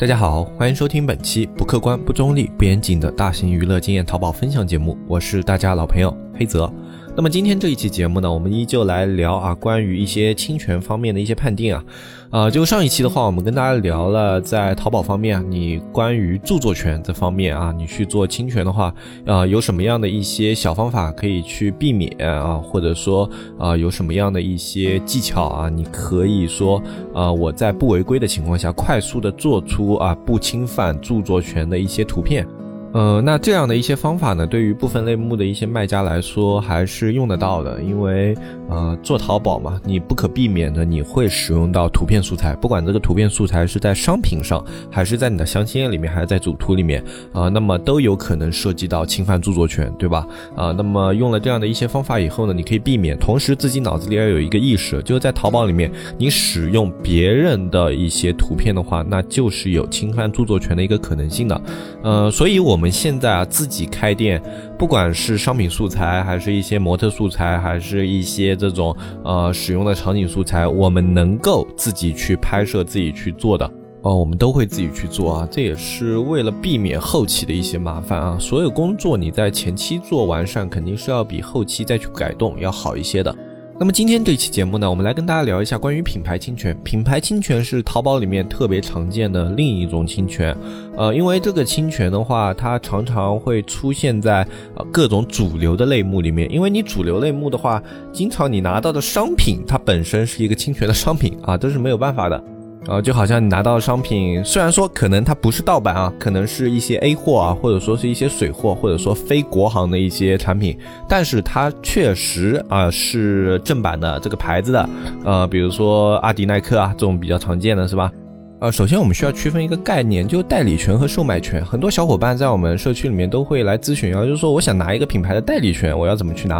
大家好，欢迎收听本期不客观、不中立、不严谨的大型娱乐经验淘宝分享节目，我是大家老朋友黑泽。那么今天这一期节目呢，我们依旧来聊啊，关于一些侵权方面的一些判定啊。啊，就上一期的话，我们跟大家聊了在淘宝方面，你关于著作权这方面啊，你去做侵权的话，啊，有什么样的一些小方法可以去避免啊，或者说啊，有什么样的一些技巧啊，你可以说啊，我在不违规的情况下，快速的做出啊不侵犯著作权的一些图片。呃，那这样的一些方法呢，对于部分类目的一些卖家来说还是用得到的，因为呃，做淘宝嘛，你不可避免的你会使用到图片素材，不管这个图片素材是在商品上，还是在你的详情页里面，还是在主图里面啊，那么都有可能涉及到侵犯著作权，对吧？啊，那么用了这样的一些方法以后呢，你可以避免，同时自己脑子里要有一个意识，就是在淘宝里面，你使用别人的一些图片的话，那就是有侵犯著作权的一个可能性的，呃，所以我。我们现在啊，自己开店，不管是商品素材，还是一些模特素材，还是一些这种呃使用的场景素材，我们能够自己去拍摄、自己去做的哦，我们都会自己去做啊。这也是为了避免后期的一些麻烦啊。所有工作你在前期做完善，肯定是要比后期再去改动要好一些的。那么今天这期节目呢，我们来跟大家聊一下关于品牌侵权。品牌侵权是淘宝里面特别常见的另一种侵权，呃，因为这个侵权的话，它常常会出现在呃各种主流的类目里面。因为你主流类目的话，经常你拿到的商品，它本身是一个侵权的商品啊，这是没有办法的。呃，就好像你拿到的商品，虽然说可能它不是盗版啊，可能是一些 A 货啊，或者说是一些水货，或者说非国行的一些产品，但是它确实啊是正版的这个牌子的，呃，比如说阿迪、耐克啊这种比较常见的是吧？呃，首先我们需要区分一个概念，就代理权和售卖权。很多小伙伴在我们社区里面都会来咨询啊，就是说我想拿一个品牌的代理权，我要怎么去拿？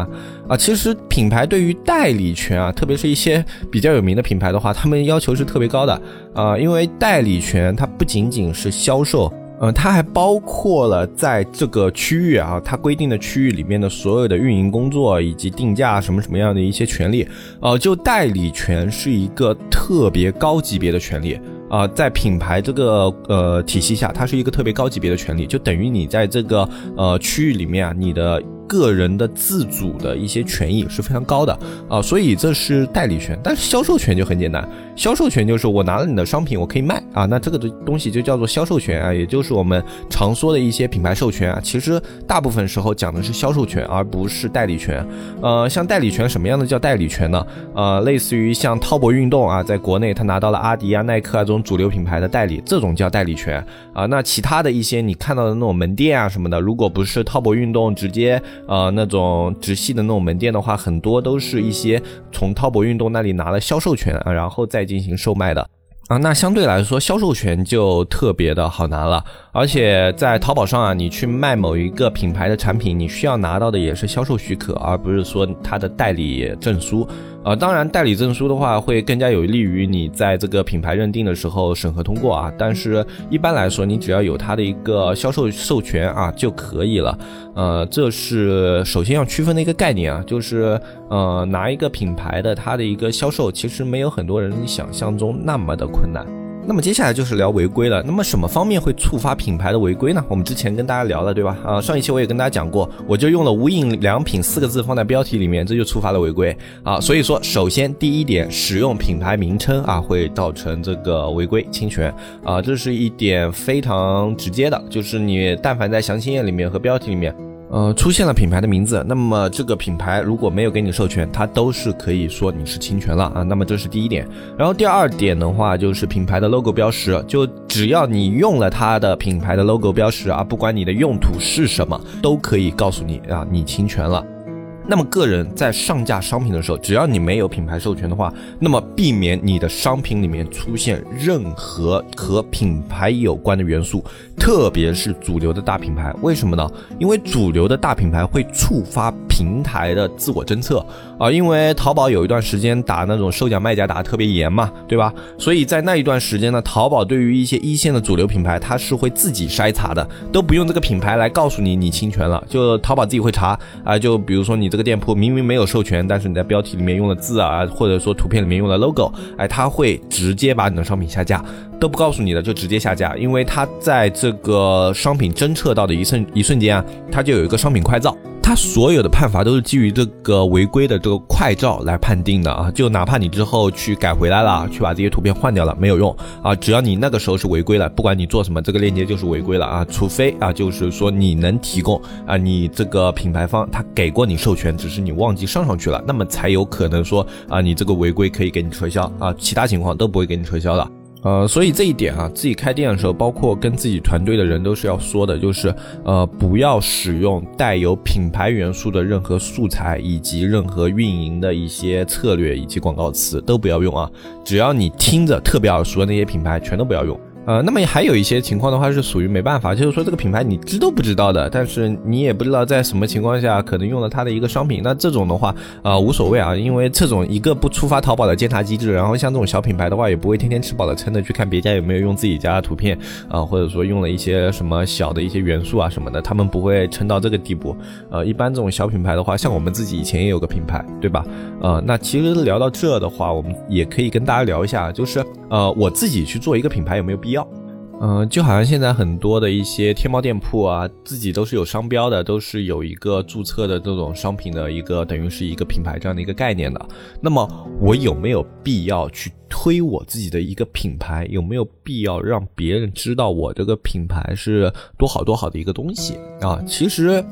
啊，其实品牌对于代理权啊，特别是一些比较有名的品牌的话，他们要求是特别高的啊，因为代理权它不仅仅是销售，嗯，它还包括了在这个区域啊，它规定的区域里面的所有的运营工作以及定价什么什么样的一些权利。呃，就代理权是一个特别高级别的权利。啊，在品牌这个呃体系下，它是一个特别高级别的权利，就等于你在这个呃区域里面啊，你的。个人的自主的一些权益是非常高的啊，所以这是代理权。但是销售权就很简单，销售权就是我拿了你的商品，我可以卖啊，那这个的东西就叫做销售权啊，也就是我们常说的一些品牌授权啊。其实大部分时候讲的是销售权，而不是代理权。呃，像代理权什么样的叫代理权呢？呃，类似于像滔博运动啊，在国内他拿到了阿迪啊、耐克啊这种主流品牌的代理，这种叫代理权啊。那其他的一些你看到的那种门店啊什么的，如果不是滔博运动直接。呃，那种直系的那种门店的话，很多都是一些从滔博运动那里拿了销售权啊，然后再进行售卖的。啊。那相对来说，销售权就特别的好拿了。而且在淘宝上啊，你去卖某一个品牌的产品，你需要拿到的也是销售许可，而不是说它的代理证书。呃，当然，代理证书的话会更加有利于你在这个品牌认定的时候审核通过啊。但是一般来说，你只要有它的一个销售授权啊就可以了。呃，这是首先要区分的一个概念啊，就是呃拿一个品牌的它的一个销售，其实没有很多人想象中那么的困难。那么接下来就是聊违规了。那么什么方面会触发品牌的违规呢？我们之前跟大家聊了，对吧？啊，上一期我也跟大家讲过，我就用了“无印良品”四个字放在标题里面，这就触发了违规啊。所以说，首先第一点，使用品牌名称啊，会造成这个违规侵权啊，这是一点非常直接的，就是你但凡在详情页里面和标题里面。呃，出现了品牌的名字，那么这个品牌如果没有给你授权，它都是可以说你是侵权了啊。那么这是第一点，然后第二点的话就是品牌的 logo 标识，就只要你用了它的品牌的 logo 标识啊，不管你的用途是什么，都可以告诉你啊，你侵权了。那么，个人在上架商品的时候，只要你没有品牌授权的话，那么避免你的商品里面出现任何和品牌有关的元素，特别是主流的大品牌。为什么呢？因为主流的大品牌会触发。平台的自我侦测啊，因为淘宝有一段时间打那种售假卖家打特别严嘛，对吧？所以在那一段时间呢，淘宝对于一些一线的主流品牌，它是会自己筛查的，都不用这个品牌来告诉你你侵权了，就淘宝自己会查啊。就比如说你这个店铺明明没有授权，但是你在标题里面用了字啊，或者说图片里面用了 logo，哎，它会直接把你的商品下架，都不告诉你的就直接下架，因为它在这个商品侦测到的一瞬一瞬间啊，它就有一个商品快照。它所有的判罚都是基于这个违规的这个快照来判定的啊，就哪怕你之后去改回来了，去把这些图片换掉了，没有用啊，只要你那个时候是违规了，不管你做什么，这个链接就是违规了啊，除非啊，就是说你能提供啊，你这个品牌方他给过你授权，只是你忘记上上去了，那么才有可能说啊，你这个违规可以给你撤销啊，其他情况都不会给你撤销的。呃，所以这一点啊，自己开店的时候，包括跟自己团队的人都是要说的，就是呃，不要使用带有品牌元素的任何素材，以及任何运营的一些策略以及广告词都不要用啊。只要你听着特别耳熟的那些品牌，全都不要用。呃，那么还有一些情况的话是属于没办法，就是说这个品牌你知都不知道的，但是你也不知道在什么情况下可能用了它的一个商品，那这种的话，呃，无所谓啊，因为这种一个不触发淘宝的监察机制，然后像这种小品牌的话，也不会天天吃饱了撑的去看别家有没有用自己家的图片啊，或者说用了一些什么小的一些元素啊什么的，他们不会撑到这个地步。呃，一般这种小品牌的话，像我们自己以前也有个品牌，对吧？呃，那其实聊到这的话，我们也可以跟大家聊一下，就是呃，我自己去做一个品牌有没有必要？嗯，就好像现在很多的一些天猫店铺啊，自己都是有商标的，都是有一个注册的这种商品的一个，等于是一个品牌这样的一个概念的。那么我有没有必要去推我自己的一个品牌？有没有必要让别人知道我这个品牌是多好多好的一个东西啊？其实。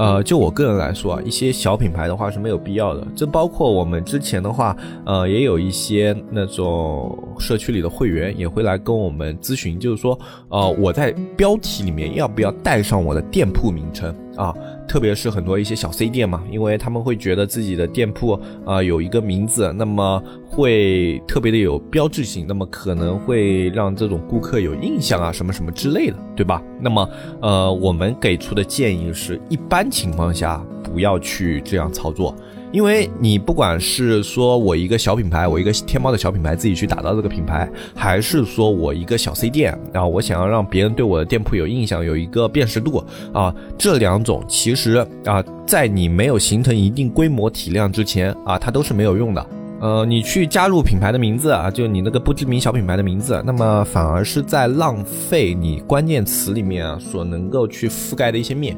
呃，就我个人来说啊，一些小品牌的话是没有必要的。这包括我们之前的话，呃，也有一些那种社区里的会员也会来跟我们咨询，就是说，呃，我在标题里面要不要带上我的店铺名称啊？特别是很多一些小 C 店嘛，因为他们会觉得自己的店铺啊有一个名字，那么会特别的有标志性，那么可能会让这种顾客有印象啊，什么什么之类的，对吧？那么呃，我们给出的建议是一般情况下不要去这样操作。因为你不管是说我一个小品牌，我一个天猫的小品牌自己去打造这个品牌，还是说我一个小 C 店啊，我想要让别人对我的店铺有印象，有一个辨识度啊，这两种其实啊，在你没有形成一定规模体量之前啊，它都是没有用的。呃，你去加入品牌的名字啊，就你那个不知名小品牌的名字，那么反而是在浪费你关键词里面啊所能够去覆盖的一些面。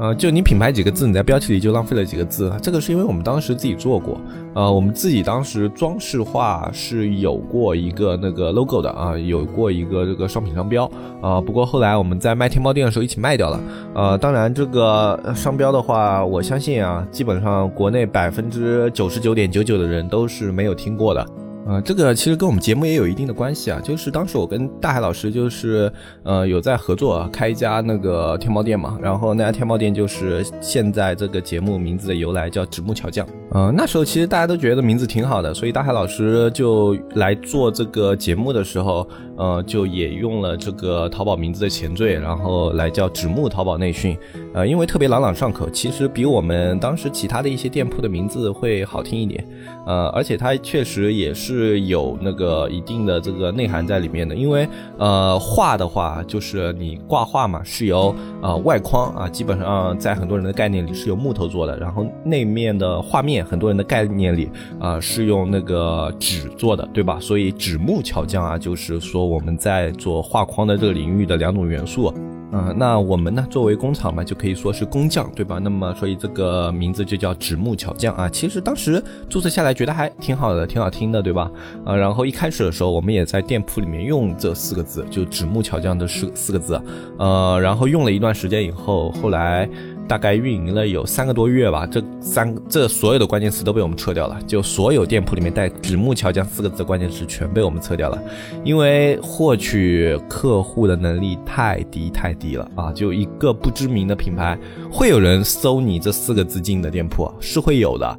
呃，就你品牌几个字，你在标题里就浪费了几个字。这个是因为我们当时自己做过，呃，我们自己当时装饰画是有过一个那个 logo 的啊，有过一个这个商品商标啊。不过后来我们在卖天猫店的时候一起卖掉了。呃，当然这个商标的话，我相信啊，基本上国内百分之九十九点九九的人都是没有听过的。呃，这个其实跟我们节目也有一定的关系啊，就是当时我跟大海老师就是呃有在合作开一家那个天猫店嘛，然后那家天猫店就是现在这个节目名字的由来叫纸木桥匠。呃，那时候其实大家都觉得名字挺好的，所以大海老师就来做这个节目的时候，呃，就也用了这个淘宝名字的前缀，然后来叫纸木淘宝内训。呃，因为特别朗朗上口，其实比我们当时其他的一些店铺的名字会好听一点。呃，而且它确实也是有那个一定的这个内涵在里面的。因为呃，画的话就是你挂画嘛，是由呃外框啊，基本上在很多人的概念里是由木头做的，然后内面的画面，很多人的概念里啊是用那个纸做的，对吧？所以纸木巧匠啊，就是说我们在做画框的这个领域的两种元素。嗯，那我们呢？作为工厂嘛，就可以说是工匠，对吧？那么，所以这个名字就叫纸木巧匠啊。其实当时注册下来觉得还挺好的，挺好听的，对吧？呃，然后一开始的时候，我们也在店铺里面用这四个字，就纸木巧匠的四四个字。呃，然后用了一段时间以后，后来。大概运营了有三个多月吧，这三这所有的关键词都被我们撤掉了，就所有店铺里面带“纸木桥江”四个字的关键词全被我们撤掉了，因为获取客户的能力太低太低了啊！就一个不知名的品牌，会有人搜你这四个字进的店铺是会有的。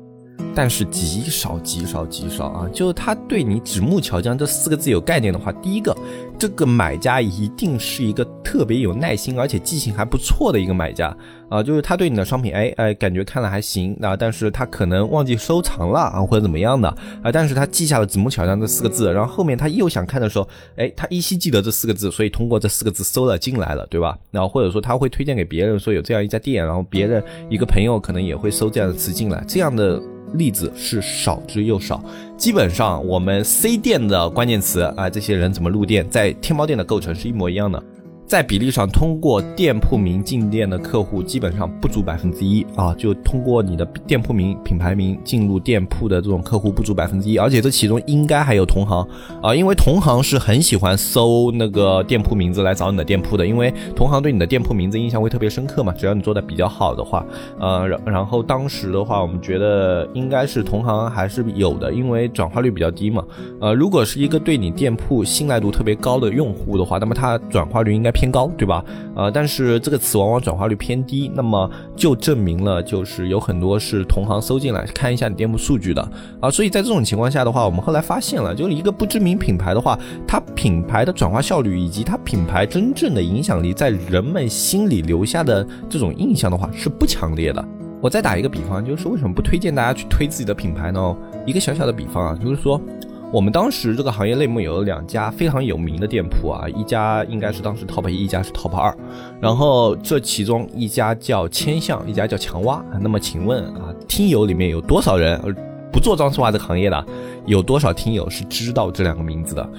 但是极少极少极少啊！就他对你“纸木桥江”这四个字有概念的话，第一个，这个买家一定是一个特别有耐心而且记性还不错的一个买家啊！就是他对你的商品，哎哎，感觉看了还行啊，但是他可能忘记收藏了啊，或者怎么样的啊，但是他记下了“子木桥上”这四个字，然后后面他又想看的时候，哎，他依稀记得这四个字，所以通过这四个字搜了进来了，对吧？然后或者说他会推荐给别人说有这样一家店，然后别人一个朋友可能也会搜这样的词进来，这样的。例子是少之又少，基本上我们 C 店的关键词啊，这些人怎么入店，在天猫店的构成是一模一样的。在比例上，通过店铺名进店的客户基本上不足百分之一啊，就通过你的店铺名、品牌名进入店铺的这种客户不足百分之一，而且这其中应该还有同行啊，因为同行是很喜欢搜那个店铺名字来找你的店铺的，因为同行对你的店铺名字印象会特别深刻嘛，只要你做的比较好的话，呃，然然后当时的话，我们觉得应该是同行还是有的，因为转化率比较低嘛，呃，如果是一个对你店铺信赖度特别高的用户的话，那么它转化率应该。偏高，对吧？呃，但是这个词往往转化率偏低，那么就证明了就是有很多是同行搜进来看一下你店铺数据的啊。所以在这种情况下的话，我们后来发现了，就是一个不知名品牌的话，它品牌的转化效率以及它品牌真正的影响力在人们心里留下的这种印象的话是不强烈的。我再打一个比方，就是为什么不推荐大家去推自己的品牌呢？一个小小的比方啊，就是说。我们当时这个行业内幕有两家非常有名的店铺啊，一家应该是当时 top 一，一家是 top 二，然后这其中一家叫千象，一家叫强蛙。那么请问啊，听友里面有多少人不做装饰画这个行业的？有多少听友是知道这两个名字的？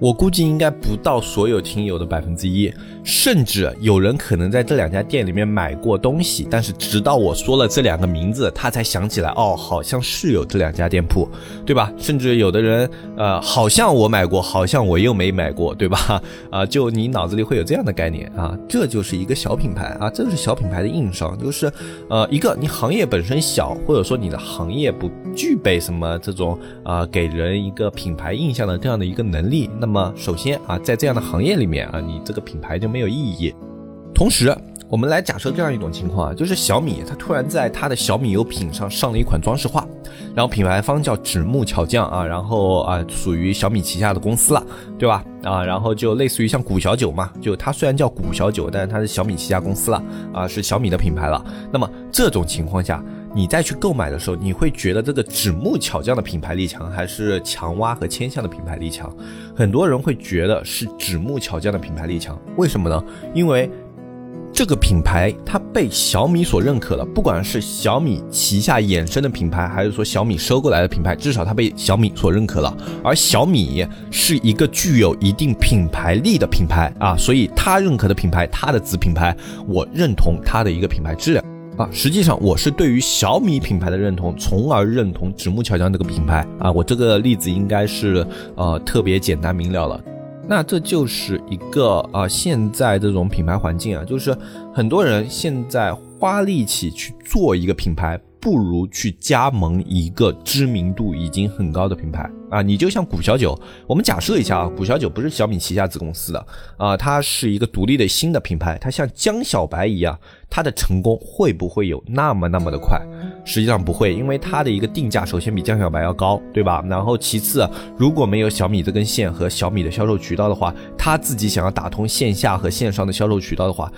我估计应该不到所有听友的百分之一，甚至有人可能在这两家店里面买过东西，但是直到我说了这两个名字，他才想起来，哦，好像是有这两家店铺，对吧？甚至有的人，呃，好像我买过，好像我又没买过，对吧？啊，就你脑子里会有这样的概念啊，这就是一个小品牌啊，这是小品牌的硬伤，就是，呃，一个你行业本身小，或者说你的行业不具备什么这种啊给人一个品牌印象的这样的一个能力，那么首先啊，在这样的行业里面啊，你这个品牌就没有意义。同时，我们来假设这样一种情况啊，就是小米它突然在它的小米油品上上了一款装饰画，然后品牌方叫纸木巧匠啊，然后啊属于小米旗下的公司了，对吧？啊，然后就类似于像古小九嘛，就它虽然叫古小九，但是它是小米旗下公司了啊，是小米的品牌了。那么这种情况下。你再去购买的时候，你会觉得这个纸木巧匠的品牌力强，还是强蛙和千象的品牌力强？很多人会觉得是纸木巧匠的品牌力强，为什么呢？因为这个品牌它被小米所认可了，不管是小米旗下衍生的品牌，还是说小米收购来的品牌，至少它被小米所认可了。而小米是一个具有一定品牌力的品牌啊，所以它认可的品牌，它的子品牌，我认同它的一个品牌质量。啊，实际上我是对于小米品牌的认同，从而认同纸木巧匠这个品牌啊。我这个例子应该是呃特别简单明了了。那这就是一个啊，现在这种品牌环境啊，就是很多人现在花力气去做一个品牌。不如去加盟一个知名度已经很高的品牌啊！你就像古小九，我们假设一下啊，古小九不是小米旗下子公司的啊，它是一个独立的新的品牌，它像江小白一样，它的成功会不会有那么那么的快？实际上不会，因为它的一个定价首先比江小白要高，对吧？然后其次，如果没有小米这根线和小米的销售渠道的话，他自己想要打通线下和线上的销售渠道的话。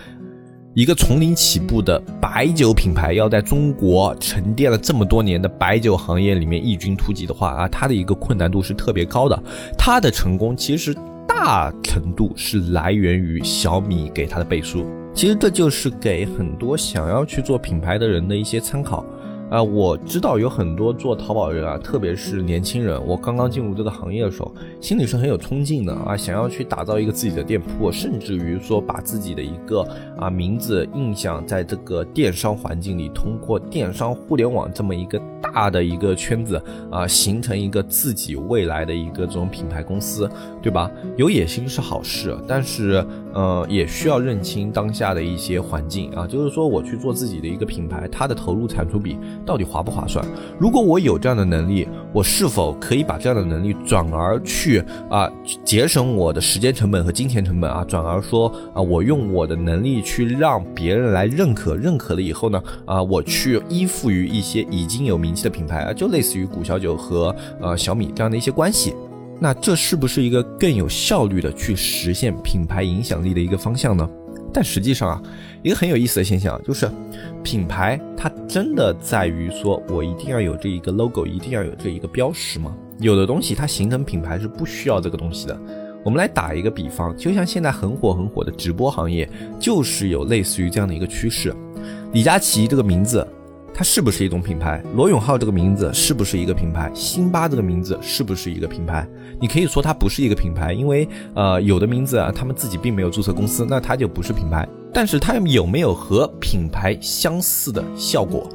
一个从零起步的白酒品牌，要在中国沉淀了这么多年的白酒行业里面异军突起的话啊，它的一个困难度是特别高的。它的成功其实大程度是来源于小米给它的背书。其实这就是给很多想要去做品牌的人的一些参考。啊，我知道有很多做淘宝人啊，特别是年轻人。我刚刚进入这个行业的时候，心里是很有冲劲的啊，想要去打造一个自己的店铺，甚至于说把自己的一个啊名字印象在这个电商环境里，通过电商互联网这么一个大的一个圈子啊，形成一个自己未来的一个这种品牌公司，对吧？有野心是好事，但是呃，也需要认清当下的一些环境啊，就是说我去做自己的一个品牌，它的投入产出比。到底划不划算？如果我有这样的能力，我是否可以把这样的能力转而去啊节省我的时间成本和金钱成本啊？转而说啊，我用我的能力去让别人来认可，认可了以后呢啊，我去依附于一些已经有名气的品牌啊，就类似于古小九和呃小米这样的一些关系。那这是不是一个更有效率的去实现品牌影响力的一个方向呢？但实际上啊，一个很有意思的现象就是，品牌它真的在于说我一定要有这一个 logo，一定要有这一个标识吗？有的东西它形成品牌是不需要这个东西的。我们来打一个比方，就像现在很火很火的直播行业，就是有类似于这样的一个趋势。李佳琦这个名字。它是不是一种品牌？罗永浩这个名字是不是一个品牌？辛巴这个名字是不是一个品牌？你可以说它不是一个品牌，因为呃有的名字啊，他们自己并没有注册公司，那它就不是品牌。但是它有没有和品牌相似的效果？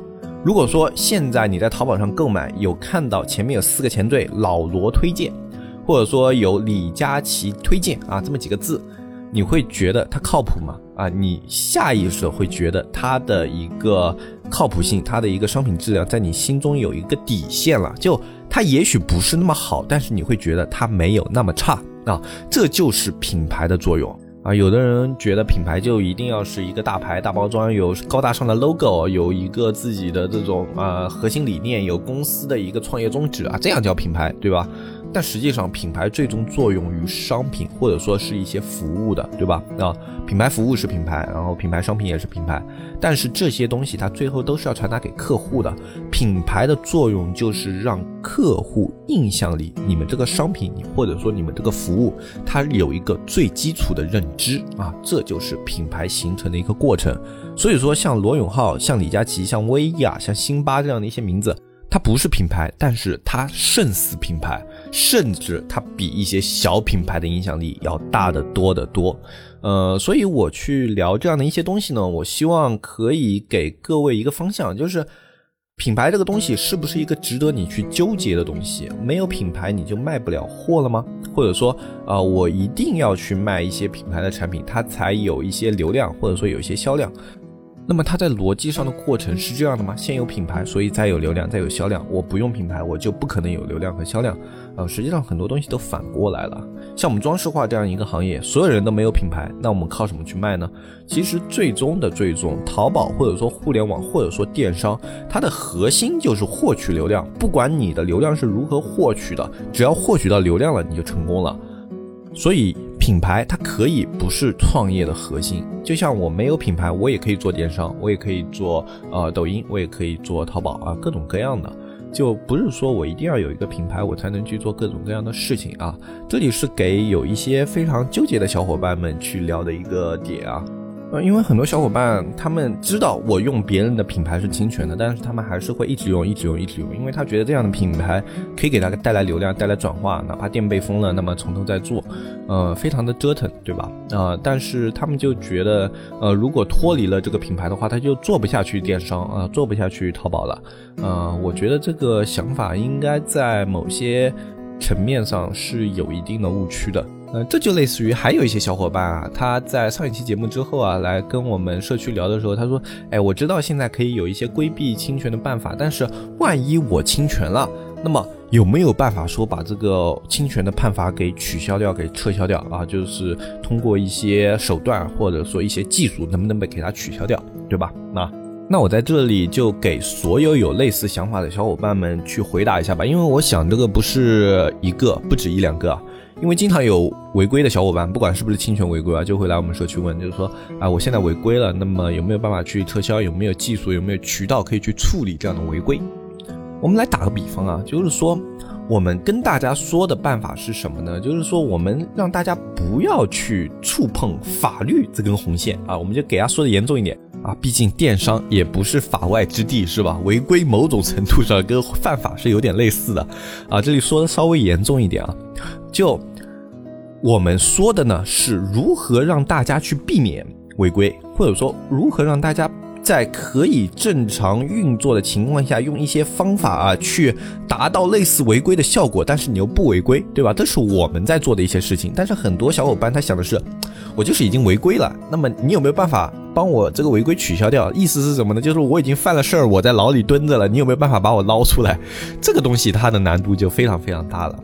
如果说现在你在淘宝上购买，有看到前面有四个前缀“老罗推荐”，或者说有“李佳琦推荐”啊这么几个字。你会觉得它靠谱吗？啊，你下意识会觉得它的一个靠谱性，它的一个商品质量，在你心中有一个底线了。就它也许不是那么好，但是你会觉得它没有那么差啊。这就是品牌的作用啊。有的人觉得品牌就一定要是一个大牌大包装，有高大上的 logo，有一个自己的这种啊核心理念，有公司的一个创业宗旨啊，这样叫品牌，对吧？但实际上，品牌最终作用于商品，或者说是一些服务的，对吧？啊，品牌服务是品牌，然后品牌商品也是品牌。但是这些东西它最后都是要传达给客户的。品牌的作用就是让客户印象里，你们这个商品，或者说你们这个服务，它有一个最基础的认知啊，这就是品牌形成的一个过程。所以说，像罗永浩、像李佳琦、像薇娅、像辛巴这样的一些名字。它不是品牌，但是它胜似品牌，甚至它比一些小品牌的影响力要大得多得多。呃，所以我去聊这样的一些东西呢，我希望可以给各位一个方向，就是品牌这个东西是不是一个值得你去纠结的东西？没有品牌你就卖不了货了吗？或者说，呃，我一定要去卖一些品牌的产品，它才有一些流量，或者说有一些销量？那么它在逻辑上的过程是这样的吗？先有品牌，所以再有流量，再有销量。我不用品牌，我就不可能有流量和销量。呃，实际上很多东西都反过来了。像我们装饰画这样一个行业，所有人都没有品牌，那我们靠什么去卖呢？其实最终的最终，淘宝或者说互联网或者说电商，它的核心就是获取流量。不管你的流量是如何获取的，只要获取到流量了，你就成功了。所以。品牌它可以不是创业的核心，就像我没有品牌，我也可以做电商，我也可以做呃抖音，我也可以做淘宝啊，各种各样的，就不是说我一定要有一个品牌，我才能去做各种各样的事情啊。这里是给有一些非常纠结的小伙伴们去聊的一个点啊。呃，因为很多小伙伴他们知道我用别人的品牌是侵权的，但是他们还是会一直用，一直用，一直用，因为他觉得这样的品牌可以给他带来流量，带来转化，哪怕店被封了，那么从头再做，呃，非常的折腾，对吧？啊，但是他们就觉得，呃，如果脱离了这个品牌的话，他就做不下去电商啊，做不下去淘宝了，呃，我觉得这个想法应该在某些层面上是有一定的误区的。呃，这就类似于还有一些小伙伴啊，他在上一期节目之后啊，来跟我们社区聊的时候，他说：“哎，我知道现在可以有一些规避侵权的办法，但是万一我侵权了，那么有没有办法说把这个侵权的判罚给取消掉、给撤销掉啊？就是通过一些手段或者说一些技术，能不能被给它取消掉，对吧？那那我在这里就给所有有类似想法的小伙伴们去回答一下吧，因为我想这个不是一个，不止一两个。”因为经常有违规的小伙伴，不管是不是侵权违规啊，就会来我们社区问，就是说啊，我现在违规了，那么有没有办法去撤销？有没有技术？有没有渠道可以去处理这样的违规？我们来打个比方啊，就是说我们跟大家说的办法是什么呢？就是说我们让大家不要去触碰法律这根红线啊，我们就给大家说的严重一点啊，毕竟电商也不是法外之地，是吧？违规某种程度上跟犯法是有点类似的啊，这里说的稍微严重一点啊。就我们说的呢，是如何让大家去避免违规，或者说如何让大家在可以正常运作的情况下，用一些方法啊，去达到类似违规的效果，但是你又不违规，对吧？这是我们在做的一些事情。但是很多小伙伴他想的是，我就是已经违规了，那么你有没有办法？帮我这个违规取消掉。意思是什么呢？就是我已经犯了事儿，我在牢里蹲着了，你有没有办法把我捞出来？这个东西它的难度就非常非常大了。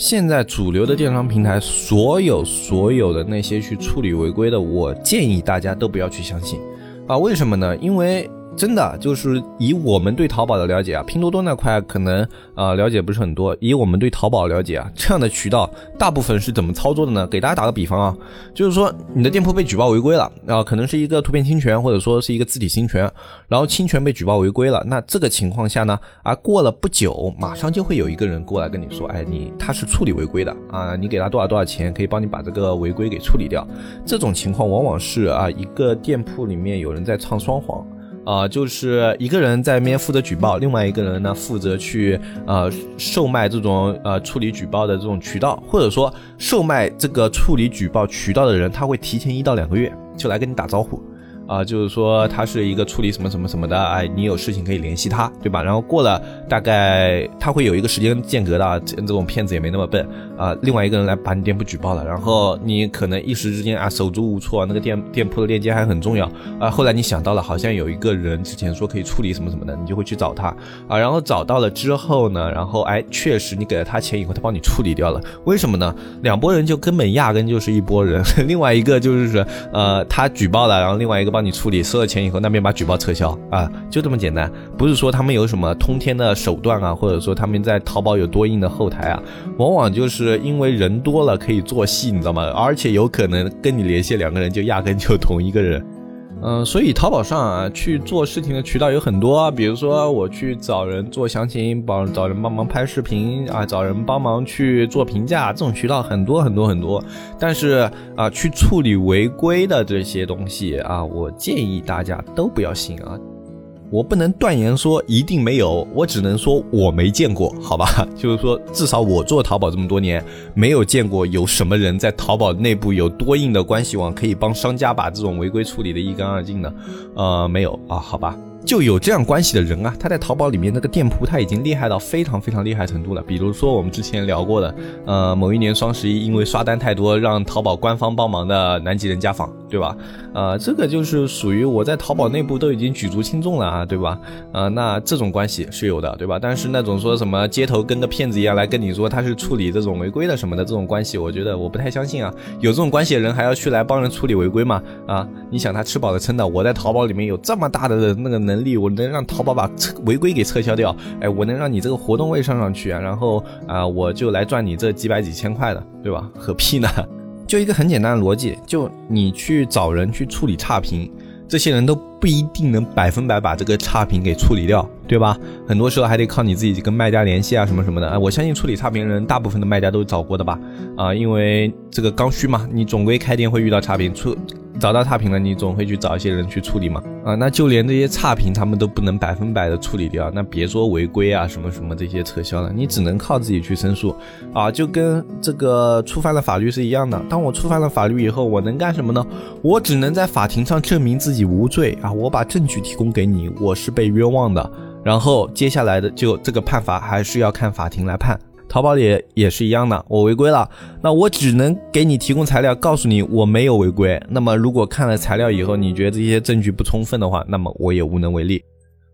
现在主流的电商平台，所有所有的那些去处理违规的，我建议大家都不要去相信啊！为什么呢？因为。真的就是以我们对淘宝的了解啊，拼多多那块可能啊了解不是很多。以我们对淘宝了解啊，这样的渠道大部分是怎么操作的呢？给大家打个比方啊，就是说你的店铺被举报违规了啊，可能是一个图片侵权或者说是一个字体侵权，然后侵权被举报违规了。那这个情况下呢，啊过了不久，马上就会有一个人过来跟你说，哎，你他是处理违规的啊，你给他多少多少钱，可以帮你把这个违规给处理掉。这种情况往往是啊一个店铺里面有人在唱双簧。啊，就是一个人在那边负责举报，另外一个人呢负责去呃售卖这种呃处理举报的这种渠道，或者说售卖这个处理举报渠道的人，他会提前一到两个月就来跟你打招呼。啊，就是说他是一个处理什么什么什么的，哎，你有事情可以联系他，对吧？然后过了大概他会有一个时间间隔的，这这种骗子也没那么笨啊。另外一个人来把你店铺举报了，然后你可能一时之间啊手足无措，那个店店铺的链接还很重要啊。后来你想到了，好像有一个人之前说可以处理什么什么的，你就会去找他啊。然后找到了之后呢，然后哎，确实你给了他钱以后，他帮你处理掉了。为什么呢？两拨人就根本压根就是一拨人。另外一个就是呃，他举报了，然后另外一个帮。帮你处理收了钱以后，那边把举报撤销啊，就这么简单。不是说他们有什么通天的手段啊，或者说他们在淘宝有多硬的后台啊，往往就是因为人多了可以做戏，你知道吗？而且有可能跟你联系两个人就压根就同一个人。嗯，所以淘宝上啊去做事情的渠道有很多，比如说我去找人做详情，帮找人帮忙拍视频啊，找人帮忙去做评价，这种渠道很多很多很多。但是啊，去处理违规的这些东西啊，我建议大家都不要信啊。我不能断言说一定没有，我只能说我没见过，好吧？就是说，至少我做淘宝这么多年，没有见过有什么人在淘宝内部有多硬的关系网，可以帮商家把这种违规处理的一干二净的。呃，没有啊，好吧。就有这样关系的人啊，他在淘宝里面那个店铺他已经厉害到非常非常厉害程度了。比如说我们之前聊过的，呃，某一年双十一因为刷单太多，让淘宝官方帮忙的南极人家纺，对吧？呃，这个就是属于我在淘宝内部都已经举足轻重了啊，对吧？呃，那这种关系是有的，对吧？但是那种说什么街头跟个骗子一样来跟你说他是处理这种违规的什么的这种关系，我觉得我不太相信啊。有这种关系的人还要去来帮人处理违规吗？啊，你想他吃饱了撑的，我在淘宝里面有这么大的那个能力，我能让淘宝把撤违规给撤销掉，哎，我能让你这个活动位上上去，然后啊，我就来赚你这几百几千块的，对吧？何必呢？就一个很简单的逻辑，就你去找人去处理差评，这些人都不一定能百分百把这个差评给处理掉，对吧？很多时候还得靠你自己跟卖家联系啊，什么什么的。啊，我相信处理差评人，大部分的卖家都找过的吧？啊，因为这个刚需嘛，你总归开店会遇到差评，出。找到差评了，你总会去找一些人去处理嘛？啊，那就连这些差评他们都不能百分百的处理掉，那别说违规啊什么什么这些撤销了，你只能靠自己去申诉啊，就跟这个触犯了法律是一样的。当我触犯了法律以后，我能干什么呢？我只能在法庭上证明自己无罪啊，我把证据提供给你，我是被冤枉的，然后接下来的就这个判罚还是要看法庭来判。淘宝里也是一样的，我违规了，那我只能给你提供材料，告诉你我没有违规。那么如果看了材料以后，你觉得这些证据不充分的话，那么我也无能为力。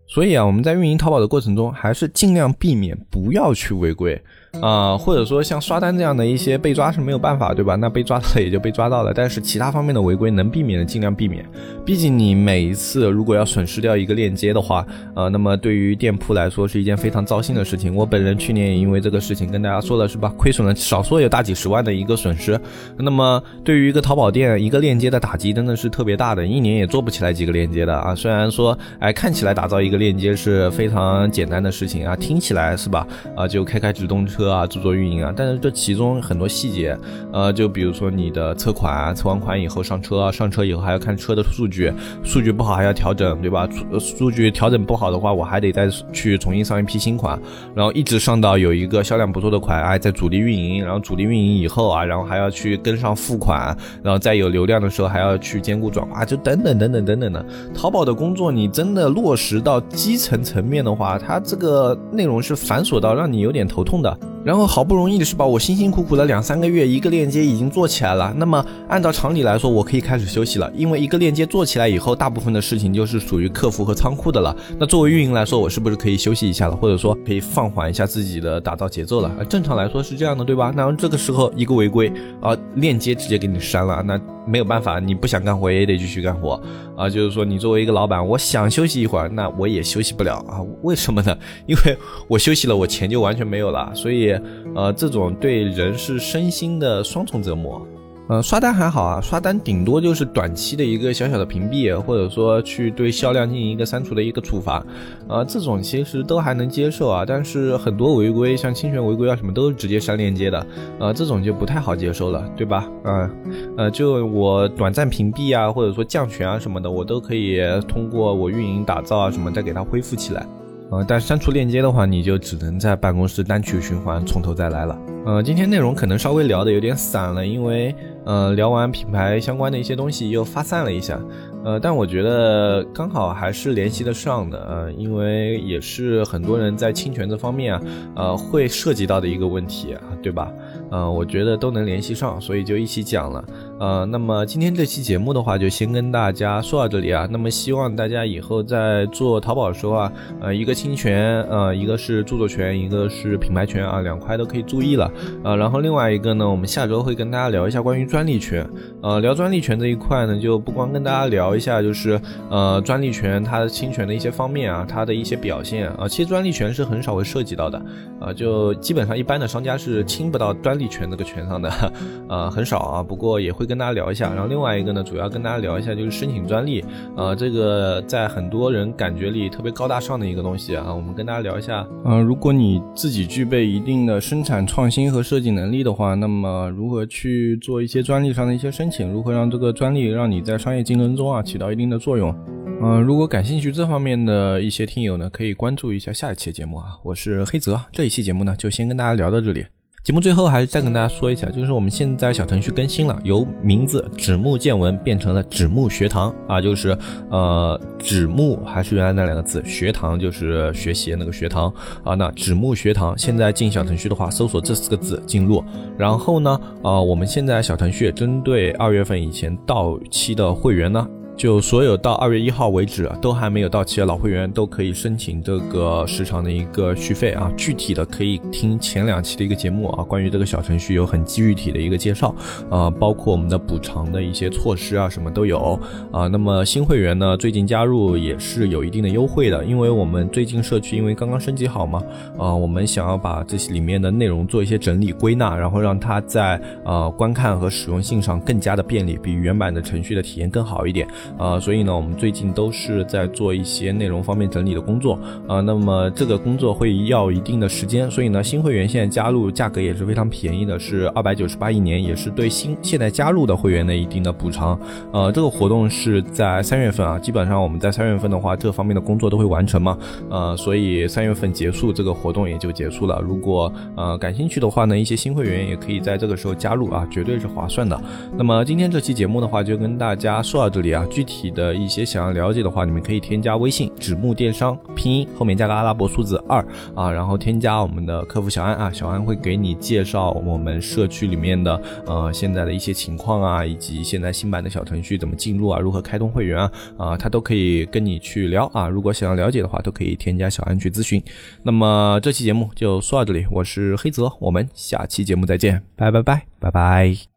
所以啊，我们在运营淘宝的过程中，还是尽量避免不要去违规。啊，或者说像刷单这样的一些被抓是没有办法，对吧？那被抓到了也就被抓到了。但是其他方面的违规能避免的尽量避免。毕竟你每一次如果要损失掉一个链接的话，呃，那么对于店铺来说是一件非常糟心的事情。我本人去年也因为这个事情跟大家说了是吧，亏损了少说有大几十万的一个损失。那么对于一个淘宝店一个链接的打击真的是特别大的，一年也做不起来几个链接的啊。虽然说哎看起来打造一个链接是非常简单的事情啊，听起来是吧？啊就开开直通车。啊，制作运营啊，但是这其中很多细节，呃，就比如说你的测款，测完款以后上车，上车以后还要看车的数据，数据不好还要调整，对吧？数据调整不好的话，我还得再去重新上一批新款，然后一直上到有一个销量不错的款，哎，在主力运营，然后主力运营以后啊，然后还要去跟上付款，然后再有流量的时候还要去兼顾转化，就等等等等等等的。淘宝的工作你真的落实到基层层面的话，它这个内容是繁琐到让你有点头痛的。然后好不容易的是吧，我辛辛苦苦的两三个月，一个链接已经做起来了。那么按照常理来说，我可以开始休息了，因为一个链接做起来以后，大部分的事情就是属于客服和仓库的了。那作为运营来说，我是不是可以休息一下了，或者说可以放缓一下自己的打造节奏了？正常来说是这样的，对吧？那这个时候一个违规啊，链接直接给你删了，那没有办法，你不想干活也得继续干活啊。就是说，你作为一个老板，我想休息一会儿，那我也休息不了啊。为什么呢？因为我休息了，我钱就完全没有了，所以。呃，这种对人是身心的双重折磨。呃，刷单还好啊，刷单顶多就是短期的一个小小的屏蔽，或者说去对销量进行一个删除的一个处罚，呃，这种其实都还能接受啊。但是很多违规，像侵权违规啊什么，都是直接删链接的，呃，这种就不太好接受了，对吧？嗯，呃，就我短暂屏蔽啊，或者说降权啊什么的，我都可以通过我运营打造啊什么，再给它恢复起来。呃，但删除链接的话，你就只能在办公室单曲循环，从头再来了。呃，今天内容可能稍微聊的有点散了，因为呃聊完品牌相关的一些东西又发散了一下。呃，但我觉得刚好还是联系得上的，呃，因为也是很多人在侵权这方面啊，呃，会涉及到的一个问题，对吧？呃，我觉得都能联系上，所以就一起讲了。呃，那么今天这期节目的话，就先跟大家说到这里啊。那么希望大家以后在做淘宝的时候啊，呃，一个侵权，呃，一个是著作权，一个是品牌权啊，两块都可以注意了。呃，然后另外一个呢，我们下周会跟大家聊一下关于专利权。呃，聊专利权这一块呢，就不光跟大家聊。一下就是呃专利权它的侵权的一些方面啊，它的一些表现啊，其实专利权是很少会涉及到的啊，就基本上一般的商家是侵不到专利权这个权上的，呃很少啊，不过也会跟大家聊一下。然后另外一个呢，主要跟大家聊一下就是申请专利，呃这个在很多人感觉里特别高大上的一个东西啊，我们跟大家聊一下。嗯，如果你自己具备一定的生产创新和设计能力的话，那么如何去做一些专利上的一些申请？如何让这个专利让你在商业竞争中啊？起到一定的作用，嗯，如果感兴趣这方面的一些听友呢，可以关注一下下一期节目啊。我是黑泽，这一期节目呢就先跟大家聊到这里。节目最后还是再跟大家说一下，就是我们现在小程序更新了，由名字指木见闻变成了指木学堂啊，就是呃指木还是原来那两个字，学堂就是学习那个学堂啊。那指木学堂现在进小程序的话，搜索这四个字进入，然后呢，呃，我们现在小程序针对二月份以前到期的会员呢。就所有到二月一号为止都还没有到期的老会员都可以申请这个时长的一个续费啊，具体的可以听前两期的一个节目啊，关于这个小程序有很具体的一个介绍啊，包括我们的补偿的一些措施啊，什么都有啊。那么新会员呢，最近加入也是有一定的优惠的，因为我们最近社区因为刚刚升级好嘛啊，我们想要把这些里面的内容做一些整理归纳，然后让它在呃观看和使用性上更加的便利，比原版的程序的体验更好一点。呃，所以呢，我们最近都是在做一些内容方面整理的工作啊。那么这个工作会要一定的时间，所以呢，新会员现在加入价格也是非常便宜的，是二百九十八一年，也是对新现在加入的会员的一定的补偿。呃，这个活动是在三月份啊，基本上我们在三月份的话，这方面的工作都会完成嘛。呃，所以三月份结束，这个活动也就结束了。如果呃感兴趣的话呢，一些新会员也可以在这个时候加入啊，绝对是划算的。那么今天这期节目的话，就跟大家说到这里啊。具体的一些想要了解的话，你们可以添加微信“指木电商”拼音后面加个阿拉伯数字二啊，然后添加我们的客服小安啊，小安会给你介绍我们社区里面的呃现在的一些情况啊，以及现在新版的小程序怎么进入啊，如何开通会员啊啊，他都可以跟你去聊啊。如果想要了解的话，都可以添加小安去咨询。那么这期节目就说到这里，我是黑泽，我们下期节目再见，拜拜拜拜拜。